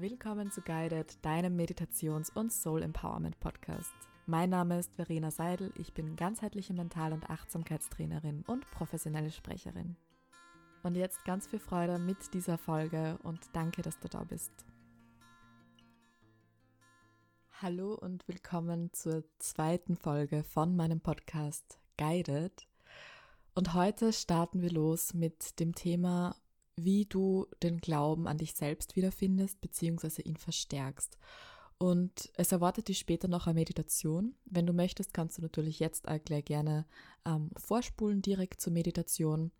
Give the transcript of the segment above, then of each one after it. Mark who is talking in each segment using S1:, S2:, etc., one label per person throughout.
S1: Willkommen zu Guided, deinem Meditations- und Soul Empowerment Podcast. Mein Name ist Verena Seidel, ich bin ganzheitliche Mental- und Achtsamkeitstrainerin und professionelle Sprecherin. Und jetzt ganz viel Freude mit dieser Folge und danke, dass du da bist. Hallo und willkommen zur zweiten Folge von meinem Podcast Guided. Und heute starten wir los mit dem Thema, wie du den Glauben an dich selbst wiederfindest bzw. ihn verstärkst. Und es erwartet dich später noch eine Meditation. Wenn du möchtest, kannst du natürlich jetzt auch gleich gerne ähm, vorspulen direkt zur Meditation.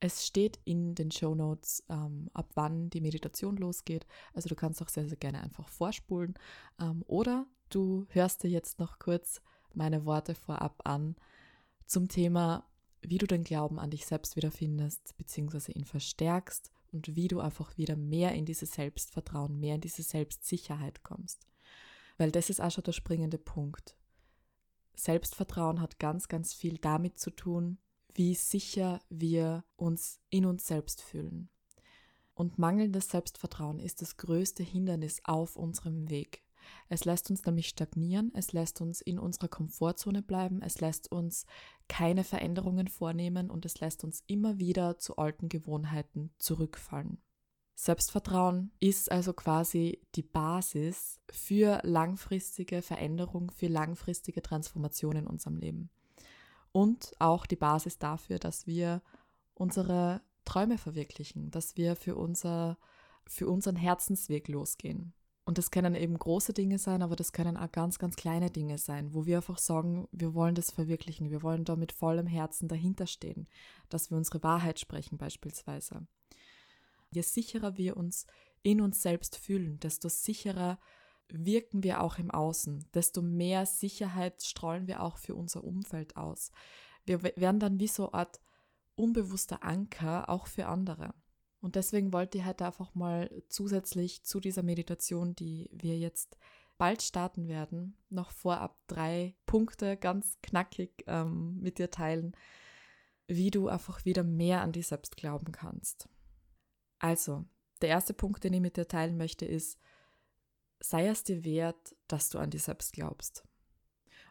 S1: Es steht in den Show Notes, ähm, ab wann die Meditation losgeht. Also du kannst auch sehr, sehr gerne einfach vorspulen. Ähm, oder du hörst dir jetzt noch kurz meine Worte vorab an zum Thema, wie du den Glauben an dich selbst wiederfindest, beziehungsweise ihn verstärkst und wie du einfach wieder mehr in dieses Selbstvertrauen, mehr in diese Selbstsicherheit kommst. Weil das ist auch schon der springende Punkt. Selbstvertrauen hat ganz, ganz viel damit zu tun, wie sicher wir uns in uns selbst fühlen. Und mangelndes Selbstvertrauen ist das größte Hindernis auf unserem Weg. Es lässt uns nämlich stagnieren, es lässt uns in unserer Komfortzone bleiben, es lässt uns keine Veränderungen vornehmen und es lässt uns immer wieder zu alten Gewohnheiten zurückfallen. Selbstvertrauen ist also quasi die Basis für langfristige Veränderung, für langfristige Transformation in unserem Leben und auch die Basis dafür, dass wir unsere Träume verwirklichen, dass wir für, unser, für unseren Herzensweg losgehen. Und das können eben große Dinge sein, aber das können auch ganz, ganz kleine Dinge sein, wo wir einfach sagen, wir wollen das verwirklichen, wir wollen da mit vollem Herzen dahinter stehen, dass wir unsere Wahrheit sprechen beispielsweise. Je sicherer wir uns in uns selbst fühlen, desto sicherer wirken wir auch im Außen, desto mehr Sicherheit strahlen wir auch für unser Umfeld aus. Wir werden dann wie so eine Art unbewusster Anker auch für andere. Und deswegen wollte ich heute einfach mal zusätzlich zu dieser Meditation, die wir jetzt bald starten werden, noch vorab drei Punkte ganz knackig ähm, mit dir teilen, wie du einfach wieder mehr an dich selbst glauben kannst. Also, der erste Punkt, den ich mit dir teilen möchte, ist, sei es dir wert, dass du an dich selbst glaubst.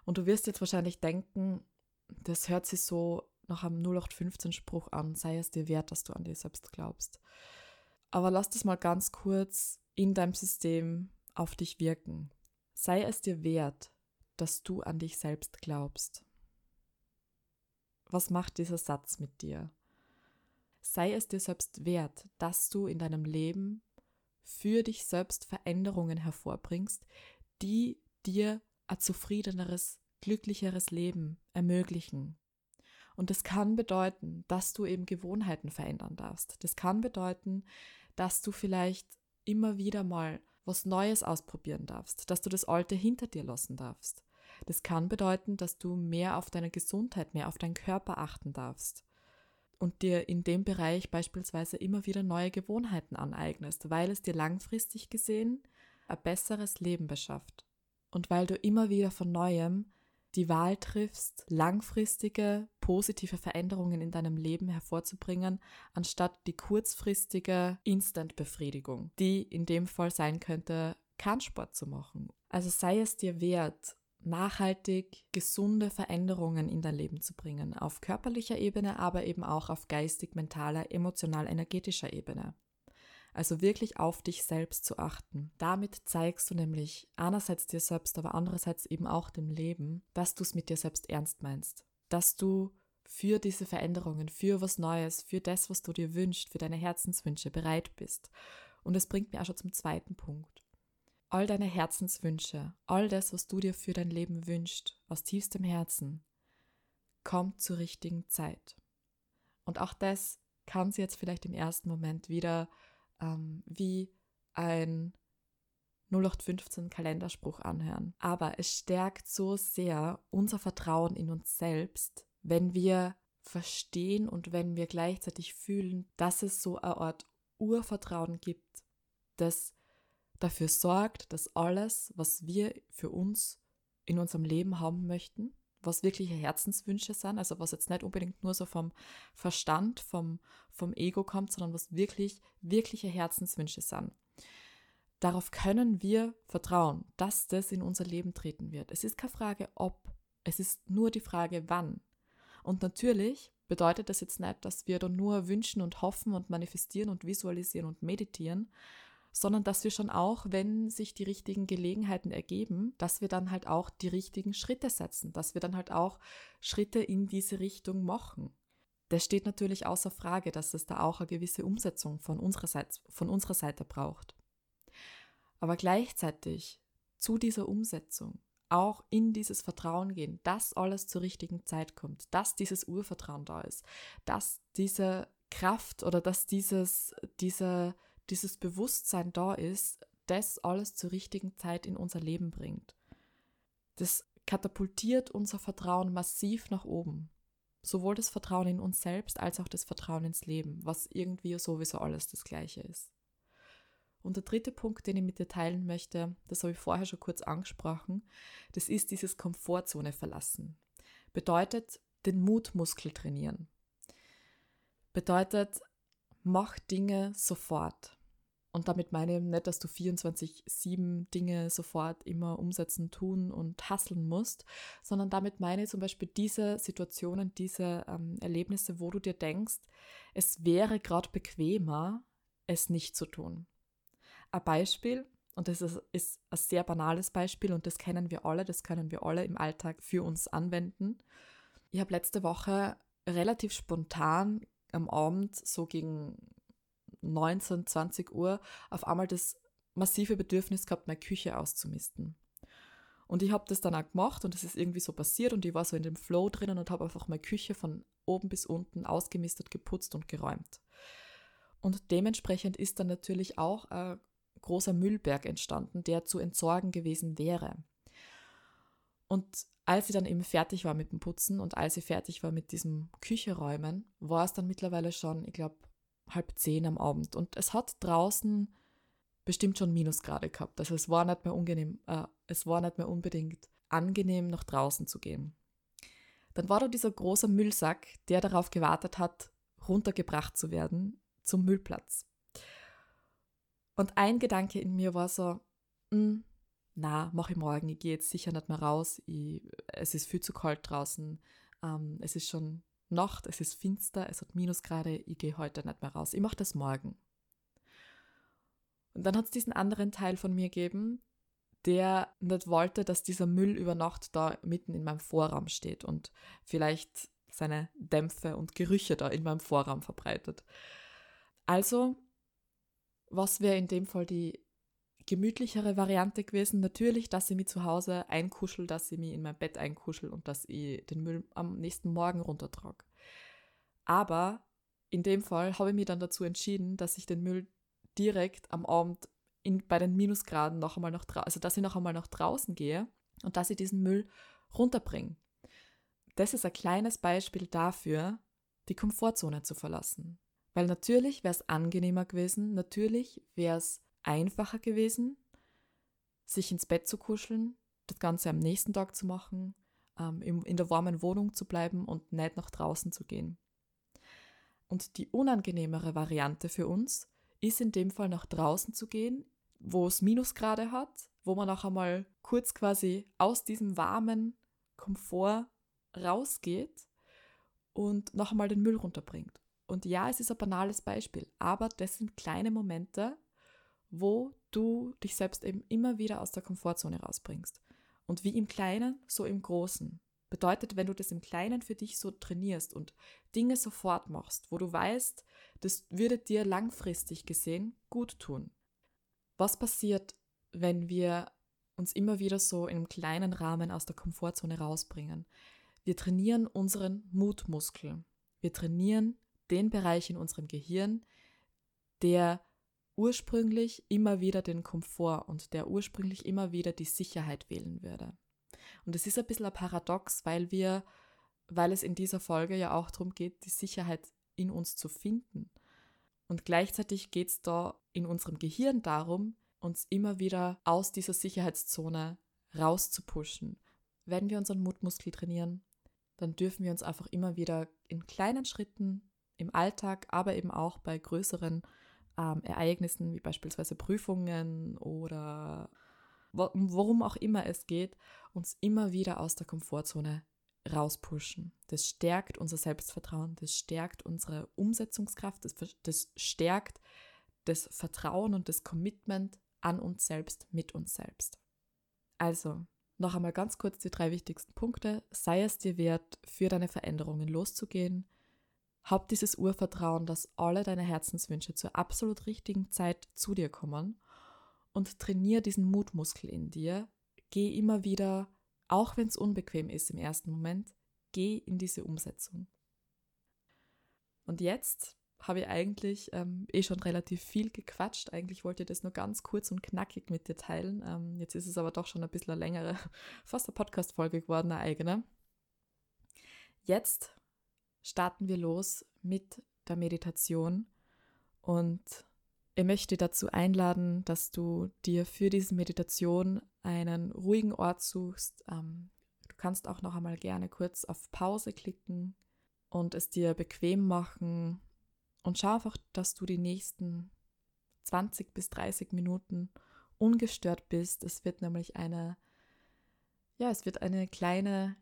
S1: Und du wirst jetzt wahrscheinlich denken, das hört sich so nach einem 0815-Spruch an, sei es dir wert, dass du an dich selbst glaubst. Aber lass das mal ganz kurz in deinem System auf dich wirken. Sei es dir wert, dass du an dich selbst glaubst. Was macht dieser Satz mit dir? Sei es dir selbst wert, dass du in deinem Leben für dich selbst Veränderungen hervorbringst, die dir ein zufriedeneres, glücklicheres Leben ermöglichen. Und das kann bedeuten, dass du eben Gewohnheiten verändern darfst. Das kann bedeuten, dass du vielleicht immer wieder mal was Neues ausprobieren darfst, dass du das Alte hinter dir lassen darfst. Das kann bedeuten, dass du mehr auf deine Gesundheit, mehr auf deinen Körper achten darfst und dir in dem Bereich beispielsweise immer wieder neue Gewohnheiten aneignest, weil es dir langfristig gesehen ein besseres Leben beschafft. Und weil du immer wieder von neuem die Wahl triffst, langfristige positive Veränderungen in deinem Leben hervorzubringen, anstatt die kurzfristige Instant-Befriedigung, die in dem Fall sein könnte, keinen Sport zu machen. Also sei es dir wert, nachhaltig gesunde Veränderungen in dein Leben zu bringen, auf körperlicher Ebene, aber eben auch auf geistig, mentaler, emotional, energetischer Ebene. Also wirklich auf dich selbst zu achten. Damit zeigst du nämlich einerseits dir selbst, aber andererseits eben auch dem Leben, dass du es mit dir selbst ernst meinst. Dass du für diese Veränderungen, für was Neues, für das, was du dir wünschst, für deine Herzenswünsche bereit bist. Und es bringt mir auch schon zum zweiten Punkt all deine Herzenswünsche, all das, was du dir für dein Leben wünschst, aus tiefstem Herzen, kommt zur richtigen Zeit. Und auch das kann sie jetzt vielleicht im ersten Moment wieder ähm, wie ein 0815 Kalenderspruch anhören. Aber es stärkt so sehr unser Vertrauen in uns selbst, wenn wir verstehen und wenn wir gleichzeitig fühlen, dass es so eine Art Urvertrauen gibt, das dafür sorgt, dass alles, was wir für uns in unserem Leben haben möchten, was wirkliche Herzenswünsche sind, also was jetzt nicht unbedingt nur so vom Verstand, vom, vom Ego kommt, sondern was wirklich, wirkliche Herzenswünsche sind, darauf können wir vertrauen, dass das in unser Leben treten wird. Es ist keine Frage, ob, es ist nur die Frage, wann. Und natürlich bedeutet das jetzt nicht, dass wir dann nur wünschen und hoffen und manifestieren und visualisieren und meditieren, sondern dass wir schon auch, wenn sich die richtigen Gelegenheiten ergeben, dass wir dann halt auch die richtigen Schritte setzen, dass wir dann halt auch Schritte in diese Richtung machen. Das steht natürlich außer Frage, dass es da auch eine gewisse Umsetzung von unserer Seite, von unserer Seite braucht. Aber gleichzeitig zu dieser Umsetzung auch in dieses Vertrauen gehen, dass alles zur richtigen Zeit kommt, dass dieses Urvertrauen da ist, dass diese Kraft oder dass dieses, diese, dieses Bewusstsein da ist, das alles zur richtigen Zeit in unser Leben bringt. Das katapultiert unser Vertrauen massiv nach oben. Sowohl das Vertrauen in uns selbst als auch das Vertrauen ins Leben, was irgendwie sowieso alles das gleiche ist. Und der dritte Punkt, den ich mit dir teilen möchte, das habe ich vorher schon kurz angesprochen, das ist dieses Komfortzone verlassen. Bedeutet den Mutmuskel trainieren. Bedeutet, mach Dinge sofort. Und damit meine ich nicht, dass du 24-7 Dinge sofort immer umsetzen, tun und hasseln musst, sondern damit meine ich zum Beispiel diese Situationen, diese ähm, Erlebnisse, wo du dir denkst, es wäre gerade bequemer, es nicht zu tun. Ein Beispiel, und das ist, ist ein sehr banales Beispiel und das kennen wir alle, das können wir alle im Alltag für uns anwenden. Ich habe letzte Woche relativ spontan am Abend, so gegen 19, 20 Uhr, auf einmal das massive Bedürfnis gehabt, meine Küche auszumisten. Und ich habe das dann auch gemacht und es ist irgendwie so passiert und ich war so in dem Flow drinnen und habe einfach meine Küche von oben bis unten ausgemistet, geputzt und geräumt. Und dementsprechend ist dann natürlich auch ein großer Müllberg entstanden, der zu entsorgen gewesen wäre. Und als sie dann eben fertig war mit dem Putzen und als sie fertig war mit diesem Kücheräumen, war es dann mittlerweile schon, ich glaube, halb zehn am Abend. Und es hat draußen bestimmt schon Minusgrade gehabt. Also es war nicht mehr unangenehm, äh, es war nicht mehr unbedingt angenehm, nach draußen zu gehen. Dann war da dieser große Müllsack, der darauf gewartet hat, runtergebracht zu werden zum Müllplatz. Und ein Gedanke in mir war so, hm, na, mach ich morgen, ich gehe jetzt sicher nicht mehr raus, ich, es ist viel zu kalt draußen, ähm, es ist schon Nacht, es ist finster, es hat Minusgrade, ich gehe heute nicht mehr raus, ich mache das morgen. Und dann hat es diesen anderen Teil von mir gegeben, der nicht wollte, dass dieser Müll über Nacht da mitten in meinem Vorraum steht und vielleicht seine Dämpfe und Gerüche da in meinem Vorraum verbreitet. Also was wäre in dem Fall die gemütlichere Variante gewesen? Natürlich, dass ich mich zu Hause einkuschel, dass ich mich in mein Bett einkuschel und dass ich den Müll am nächsten Morgen runtertrage. Aber in dem Fall habe ich mich dann dazu entschieden, dass ich den Müll direkt am Abend in, bei den Minusgraden noch einmal nach also dass ich noch einmal nach draußen gehe und dass ich diesen Müll runterbringe. Das ist ein kleines Beispiel dafür, die Komfortzone zu verlassen. Weil natürlich wäre es angenehmer gewesen, natürlich wäre es einfacher gewesen, sich ins Bett zu kuscheln, das Ganze am nächsten Tag zu machen, ähm, in, der warmen Wohnung zu bleiben und nicht nach draußen zu gehen. Und die unangenehmere Variante für uns ist in dem Fall nach draußen zu gehen, wo es Minusgrade hat, wo man auch einmal kurz quasi aus diesem warmen Komfort rausgeht und noch einmal den Müll runterbringt. Und ja, es ist ein banales Beispiel, aber das sind kleine Momente, wo du dich selbst eben immer wieder aus der Komfortzone rausbringst. Und wie im Kleinen, so im Großen. Bedeutet, wenn du das im Kleinen für dich so trainierst und Dinge sofort machst, wo du weißt, das würde dir langfristig gesehen gut tun. Was passiert, wenn wir uns immer wieder so in einem kleinen Rahmen aus der Komfortzone rausbringen? Wir trainieren unseren Mutmuskel. Wir trainieren den Bereich in unserem Gehirn, der ursprünglich immer wieder den Komfort und der ursprünglich immer wieder die Sicherheit wählen würde. Und es ist ein bisschen ein Paradox, weil wir, weil es in dieser Folge ja auch darum geht, die Sicherheit in uns zu finden. Und gleichzeitig geht es da in unserem Gehirn darum, uns immer wieder aus dieser Sicherheitszone rauszupushen. Wenn wir unseren Mutmuskel trainieren, dann dürfen wir uns einfach immer wieder in kleinen Schritten im Alltag, aber eben auch bei größeren ähm, Ereignissen wie beispielsweise Prüfungen oder worum auch immer es geht, uns immer wieder aus der Komfortzone rauspushen. Das stärkt unser Selbstvertrauen, das stärkt unsere Umsetzungskraft, das, das stärkt das Vertrauen und das Commitment an uns selbst, mit uns selbst. Also, noch einmal ganz kurz die drei wichtigsten Punkte. Sei es dir wert, für deine Veränderungen loszugehen. Hab dieses Urvertrauen, dass alle deine Herzenswünsche zur absolut richtigen Zeit zu dir kommen und trainiere diesen Mutmuskel in dir. Geh immer wieder, auch wenn es unbequem ist im ersten Moment, geh in diese Umsetzung. Und jetzt habe ich eigentlich ähm, eh schon relativ viel gequatscht. Eigentlich wollte ich das nur ganz kurz und knackig mit dir teilen. Ähm, jetzt ist es aber doch schon ein bisschen eine längere, fast eine Podcast-Folge geworden, eine eigene. Jetzt starten wir los mit der Meditation und ich möchte dazu einladen, dass du dir für diese Meditation einen ruhigen Ort suchst. Ähm, du kannst auch noch einmal gerne kurz auf Pause klicken und es dir bequem machen und schau einfach, dass du die nächsten 20 bis 30 Minuten ungestört bist. Es wird nämlich eine, ja, es wird eine kleine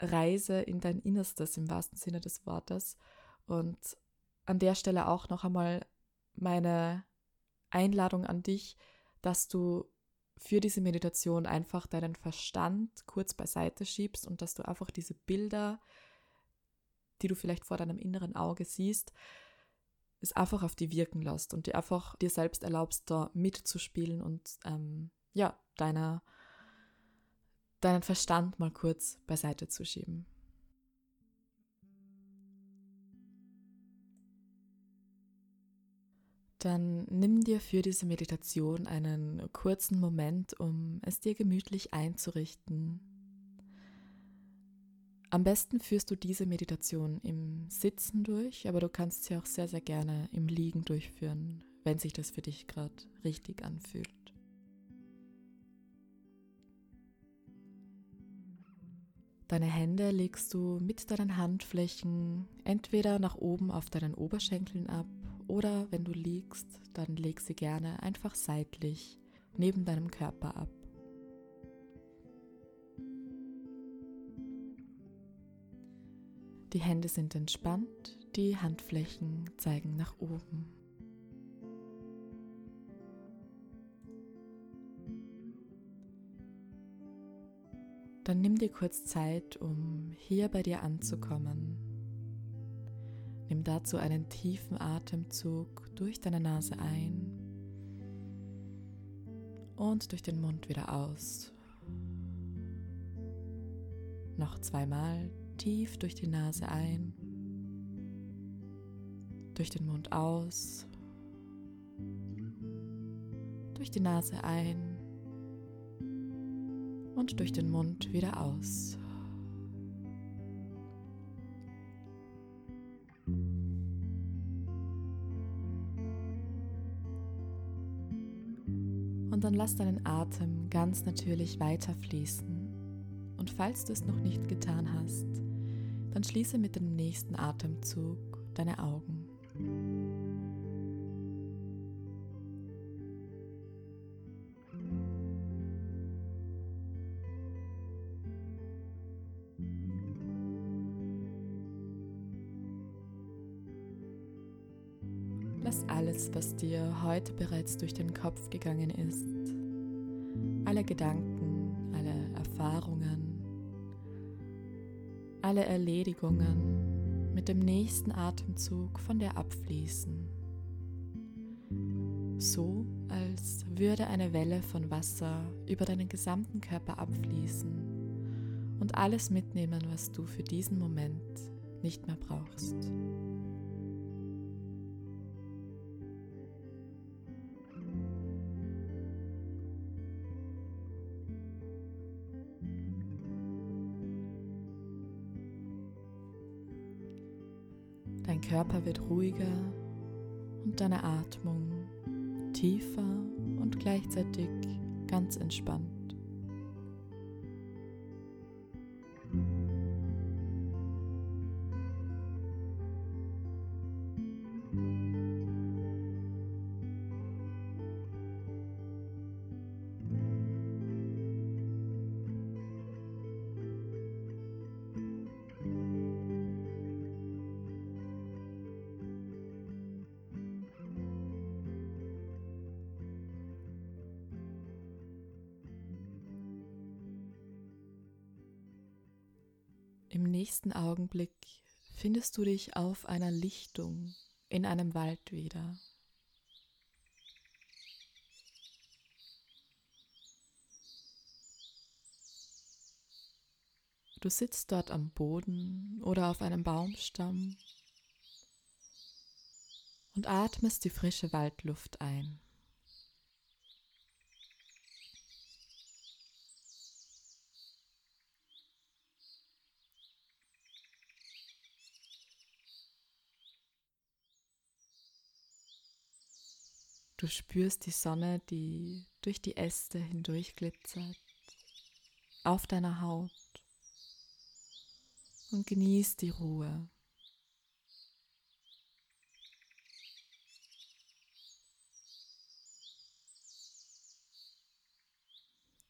S1: Reise in dein Innerstes im wahrsten Sinne des Wortes. Und an der Stelle auch noch einmal meine Einladung an dich, dass du für diese Meditation einfach deinen Verstand kurz beiseite schiebst und dass du einfach diese Bilder, die du vielleicht vor deinem inneren Auge siehst, es einfach auf die wirken lässt und dir einfach dir selbst erlaubst, da mitzuspielen und ähm, ja, deine, deinen Verstand mal kurz beiseite zu schieben. Dann nimm dir für diese Meditation einen kurzen Moment, um es dir gemütlich einzurichten. Am besten führst du diese Meditation im Sitzen durch, aber du kannst sie auch sehr, sehr gerne im Liegen durchführen, wenn sich das für dich gerade richtig anfühlt. Deine Hände legst du mit deinen Handflächen entweder nach oben auf deinen Oberschenkeln ab oder wenn du liegst, dann leg sie gerne einfach seitlich neben deinem Körper ab. Die Hände sind entspannt, die Handflächen zeigen nach oben. Dann nimm dir kurz Zeit, um hier bei dir anzukommen Nimm dazu einen tiefen Atemzug durch deine Nase ein und durch den Mund wieder aus. Noch zweimal tief durch die Nase ein, durch den Mund aus, durch die Nase ein und durch den Mund wieder aus. Und dann lass deinen Atem ganz natürlich weiterfließen. Und falls du es noch nicht getan hast, dann schließe mit dem nächsten Atemzug deine Augen. Lass alles, was dir heute bereits durch den Kopf gegangen ist, alle Gedanken, alle Erfahrungen, alle Erledigungen mit dem nächsten Atemzug von dir abfließen. So, als würde eine Welle von Wasser über deinen gesamten Körper abfließen und alles mitnehmen, was du für diesen Moment nicht mehr brauchst. Körper wird ruhiger und deine Atmung tiefer und gleichzeitig ganz entspannt. Im nächsten Augenblick findest du dich auf einer Lichtung in einem Wald wieder. Du sitzt dort am Boden oder auf einem Baumstamm und atmest die frische Waldluft ein. Du spürst die Sonne, die durch die Äste hindurch glitzert, auf deiner Haut und genießt die Ruhe.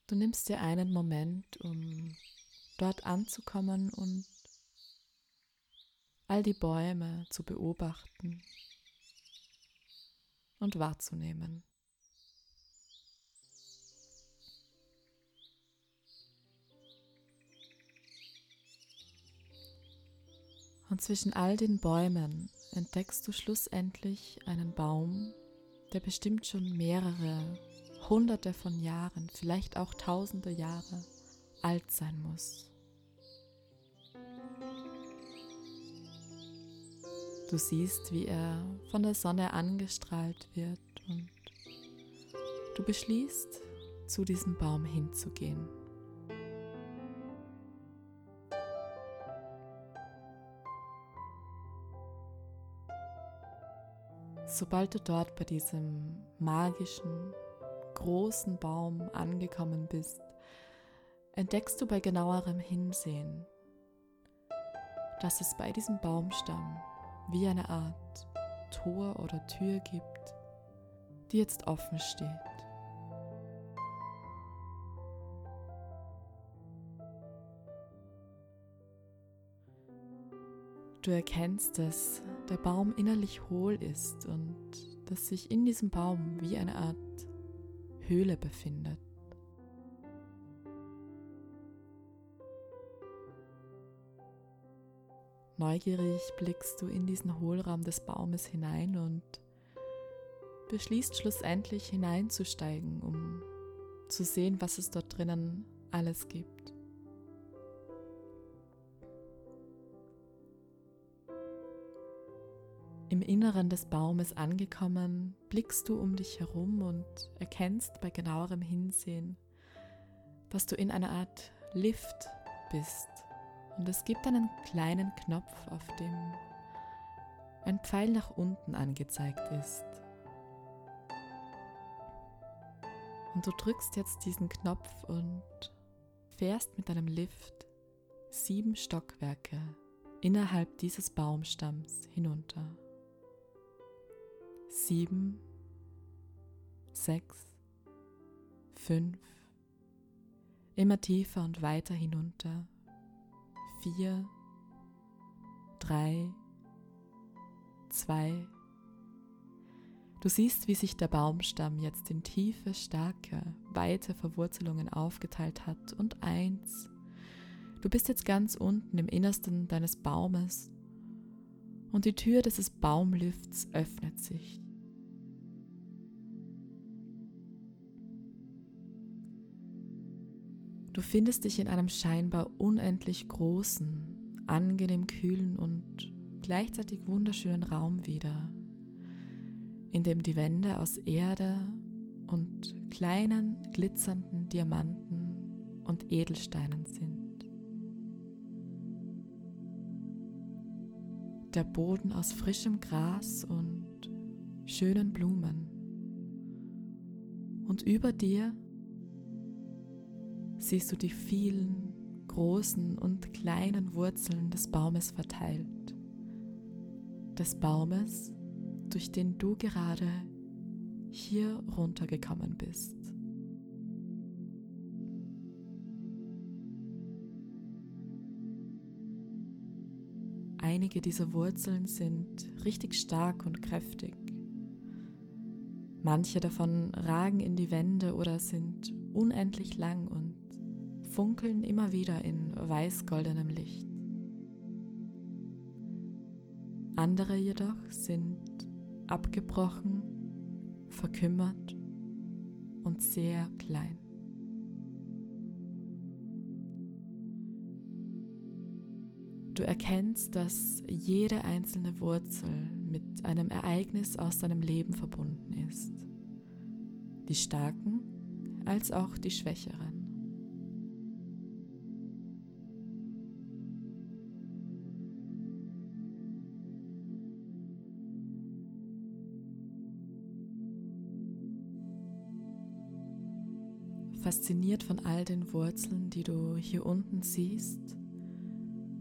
S1: Du nimmst dir einen Moment, um dort anzukommen und all die Bäume zu beobachten und wahrzunehmen. Und zwischen all den Bäumen entdeckst du schlussendlich einen Baum, der bestimmt schon mehrere hunderte von Jahren, vielleicht auch tausende Jahre alt sein muss. Du siehst, wie er von der Sonne angestrahlt wird und du beschließt, zu diesem Baum hinzugehen. Sobald du dort bei diesem magischen, großen Baum angekommen bist, entdeckst du bei genauerem Hinsehen, dass es bei diesem Baumstamm wie eine Art Tor oder Tür gibt, die jetzt offen steht. Du erkennst, dass der Baum innerlich hohl ist und dass sich in diesem Baum wie eine Art Höhle befindet. Neugierig blickst du in diesen Hohlraum des Baumes hinein und beschließt schlussendlich hineinzusteigen, um zu sehen, was es dort drinnen alles gibt. Im Inneren des Baumes angekommen, blickst du um dich herum und erkennst bei genauerem Hinsehen, dass du in einer Art Lift bist. Und es gibt einen kleinen Knopf, auf dem ein Pfeil nach unten angezeigt ist. Und du drückst jetzt diesen Knopf und fährst mit deinem Lift sieben Stockwerke innerhalb dieses Baumstamms hinunter sieben, sechs, fünf, immer tiefer und weiter hinunter, vier, drei, zwei. Du siehst, wie sich der Baumstamm jetzt in tiefe, starke, weite Verwurzelungen aufgeteilt hat und eins. Du bist jetzt ganz unten im Innersten deines Baumes und die Tür dieses Baumlifts öffnet sich. Du findest dich in einem scheinbar unendlich großen, angenehm kühlen und gleichzeitig wunderschönen Raum wieder, in dem die Wände aus Erde und kleinen glitzernden Diamanten und Edelsteinen sind. der Boden aus frischem Gras und schönen Blumen. Und über dir siehst du die vielen großen und kleinen Wurzeln des Baumes verteilt. Des Baumes, durch den du gerade hier runtergekommen bist. Einige dieser Wurzeln sind richtig stark und kräftig. Manche davon ragen in die Wände oder sind unendlich lang funkeln immer wieder in weiß-goldenem Licht. Andere jedoch sind abgebrochen, verkümmert und sehr klein. Du erkennst, dass jede einzelne Wurzel mit einem Ereignis aus deinem Leben verbunden ist. Die starken als auch die schwächeren. Fasziniert von all den Wurzeln, die du hier unten siehst,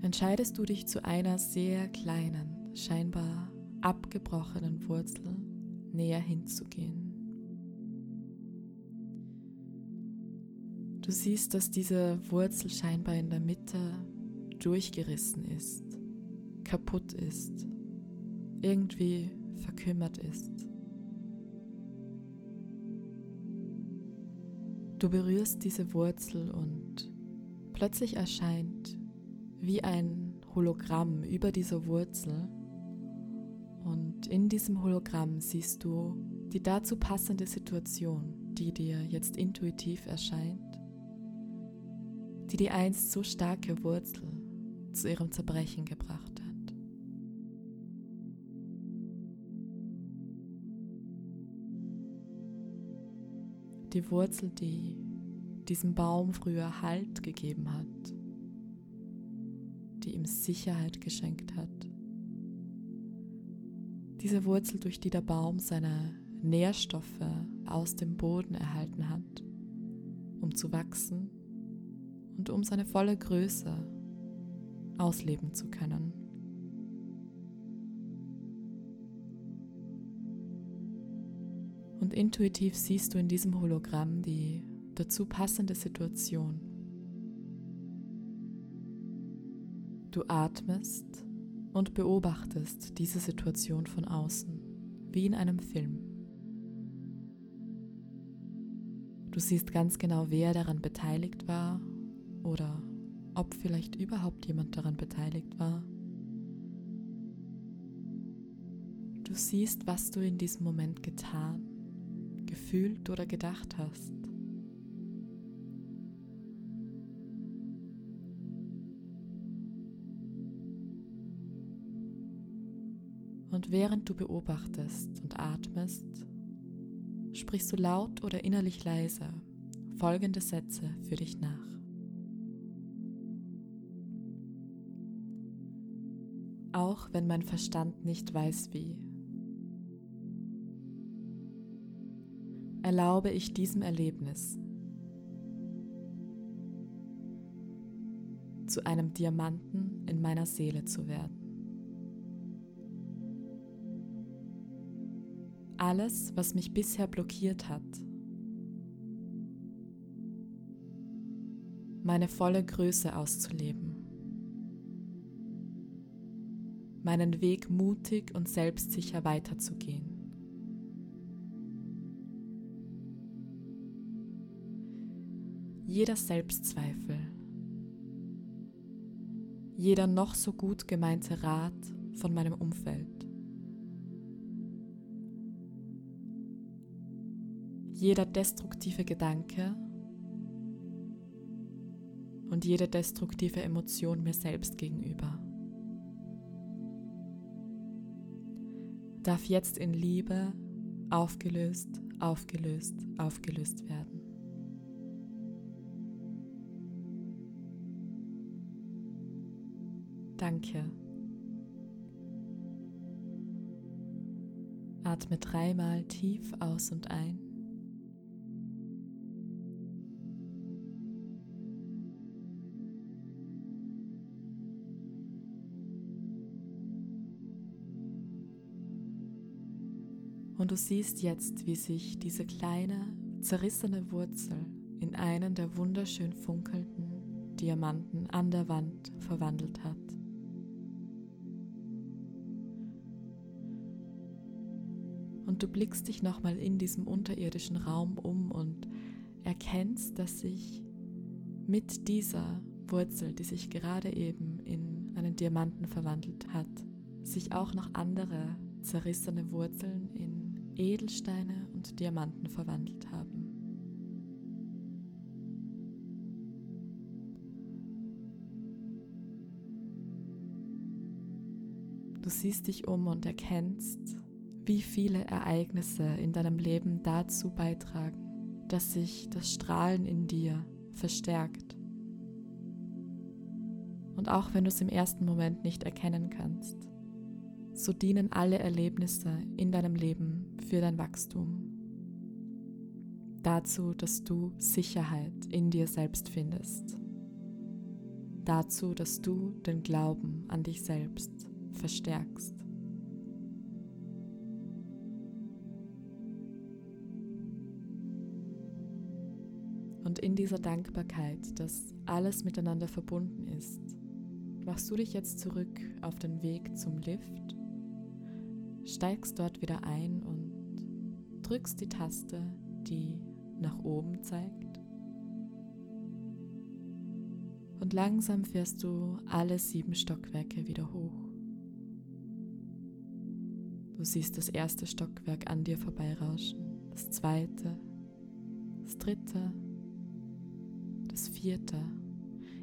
S1: entscheidest du dich zu einer sehr kleinen, scheinbar abgebrochenen Wurzel näher hinzugehen. Du siehst, dass diese Wurzel scheinbar in der Mitte durchgerissen ist, kaputt ist, irgendwie verkümmert ist. Du berührst diese Wurzel und plötzlich erscheint wie ein Hologramm über dieser Wurzel. Und in diesem Hologramm siehst du die dazu passende Situation, die dir jetzt intuitiv erscheint, die die einst so starke Wurzel zu ihrem Zerbrechen gebracht hat. Die Wurzel, die diesem Baum früher Halt gegeben hat, die ihm Sicherheit geschenkt hat. Diese Wurzel, durch die der Baum seine Nährstoffe aus dem Boden erhalten hat, um zu wachsen und um seine volle Größe ausleben zu können. Und intuitiv siehst du in diesem Hologramm die dazu passende Situation. Du atmest und beobachtest diese Situation von außen, wie in einem Film. Du siehst ganz genau, wer daran beteiligt war oder ob vielleicht überhaupt jemand daran beteiligt war. Du siehst, was du in diesem Moment getan gefühlt oder gedacht hast. Und während du beobachtest und atmest, sprichst du laut oder innerlich leise folgende Sätze für dich nach. Auch wenn mein Verstand nicht weiß wie, erlaube ich diesem Erlebnis zu einem Diamanten in meiner Seele zu werden. Alles, was mich bisher blockiert hat, meine volle Größe auszuleben, meinen Weg mutig und selbstsicher weiterzugehen. Jeder Selbstzweifel, jeder noch so gut gemeinte Rat von meinem Umfeld, jeder destruktive Gedanke und jede destruktive Emotion mir selbst gegenüber. darf jetzt in Liebe aufgelöst, aufgelöst, aufgelöst werden. Danke. Atme dreimal tief aus und ein. Und du siehst jetzt, wie sich diese kleine, zerrissene Wurzel in einen der wunderschön funkelnden Diamanten an der Wand verwandelt hat. Du blickst dich nochmal in diesem unterirdischen Raum um und erkennst, dass sich mit dieser Wurzel, die sich gerade eben in einen Diamanten verwandelt hat, sich auch noch andere zerrissene Wurzeln in Edelsteine und Diamanten verwandelt haben. Du siehst dich um und erkennst, wie viele Ereignisse in deinem Leben dazu beitragen, dass sich das Strahlen in dir verstärkt. Und auch wenn du es im ersten Moment nicht erkennen kannst, so dienen alle Erlebnisse in deinem Leben für dein Wachstum. Dazu, dass du Sicherheit in dir selbst findest. Dazu, dass du den Glauben an dich selbst verstärkst. In dieser Dankbarkeit, dass alles miteinander verbunden ist, machst du dich jetzt zurück auf den Weg zum Lift, steigst dort wieder ein und drückst die Taste, die nach oben zeigt. Und langsam fährst du alle sieben Stockwerke wieder hoch. Du siehst das erste Stockwerk an dir vorbeirauschen, das zweite, das dritte, das vierte,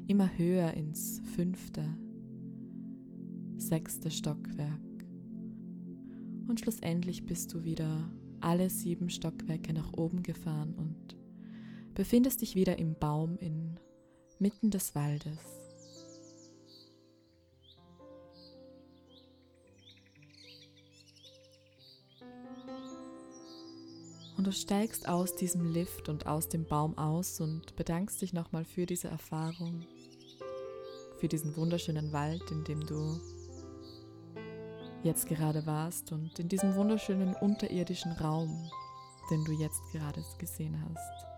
S1: immer höher ins fünfte, sechste Stockwerk. Und schlussendlich bist du wieder alle sieben Stockwerke nach oben gefahren und befindest dich wieder im Baum inmitten des Waldes. Und du steigst aus diesem Lift und aus dem Baum aus und bedankst dich nochmal für diese Erfahrung, für diesen wunderschönen Wald, in dem du jetzt gerade warst und in diesem wunderschönen unterirdischen Raum, den du jetzt gerade gesehen hast.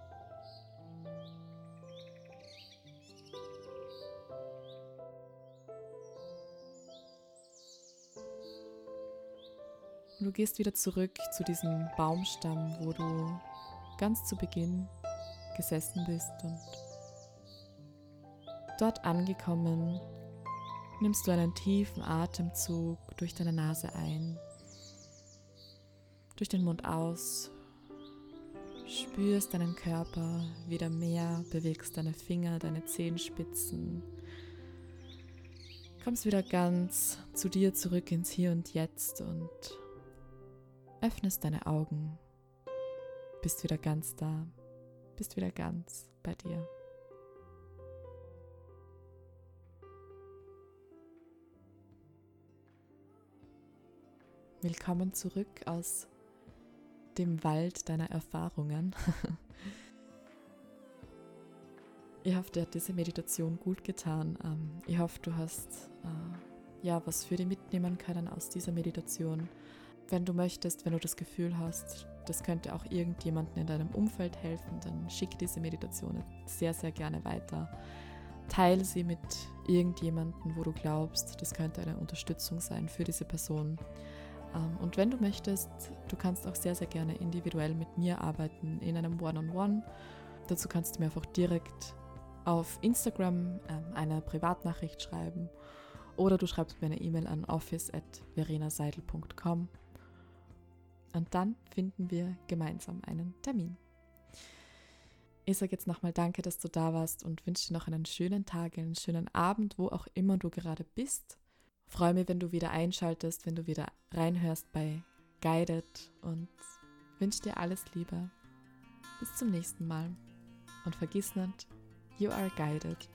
S1: Und du gehst wieder zurück zu diesem Baumstamm, wo du ganz zu Beginn gesessen bist und dort angekommen, nimmst du einen tiefen Atemzug durch deine Nase ein, durch den Mund aus, spürst deinen Körper wieder mehr, bewegst deine Finger, deine Zehenspitzen, kommst wieder ganz zu dir zurück ins Hier und Jetzt und öffnest deine Augen, bist wieder ganz da, bist wieder ganz bei dir. Willkommen zurück aus dem Wald deiner Erfahrungen. ich hoffe, dir hat diese Meditation gut getan. Ähm, ich hoffe, du hast äh, ja was für dich mitnehmen können aus dieser Meditation wenn du möchtest, wenn du das Gefühl hast, das könnte auch irgendjemandem in deinem Umfeld helfen, dann schick diese Meditation sehr, sehr gerne weiter. Teile sie mit irgendjemandem, wo du glaubst, das könnte eine Unterstützung sein für diese Person. Ähm, und wenn du möchtest, du kannst auch sehr, sehr gerne individuell mit mir arbeiten in einem One-on-One. -on -One. Dazu kannst du mir einfach direkt auf Instagram ähm, eine Privatnachricht schreiben oder du schreibst mir eine E-Mail an office.verenaseidel.com und dann finden wir gemeinsam einen Termin. Ich sage jetzt nochmal Danke, dass du da warst und wünsche dir noch einen schönen Tag, einen schönen Abend, wo auch immer du gerade bist. Freue mich, wenn du wieder einschaltest, wenn du wieder reinhörst bei Guided und wünsche dir alles Liebe. Bis zum nächsten Mal und vergiss nicht, you are guided.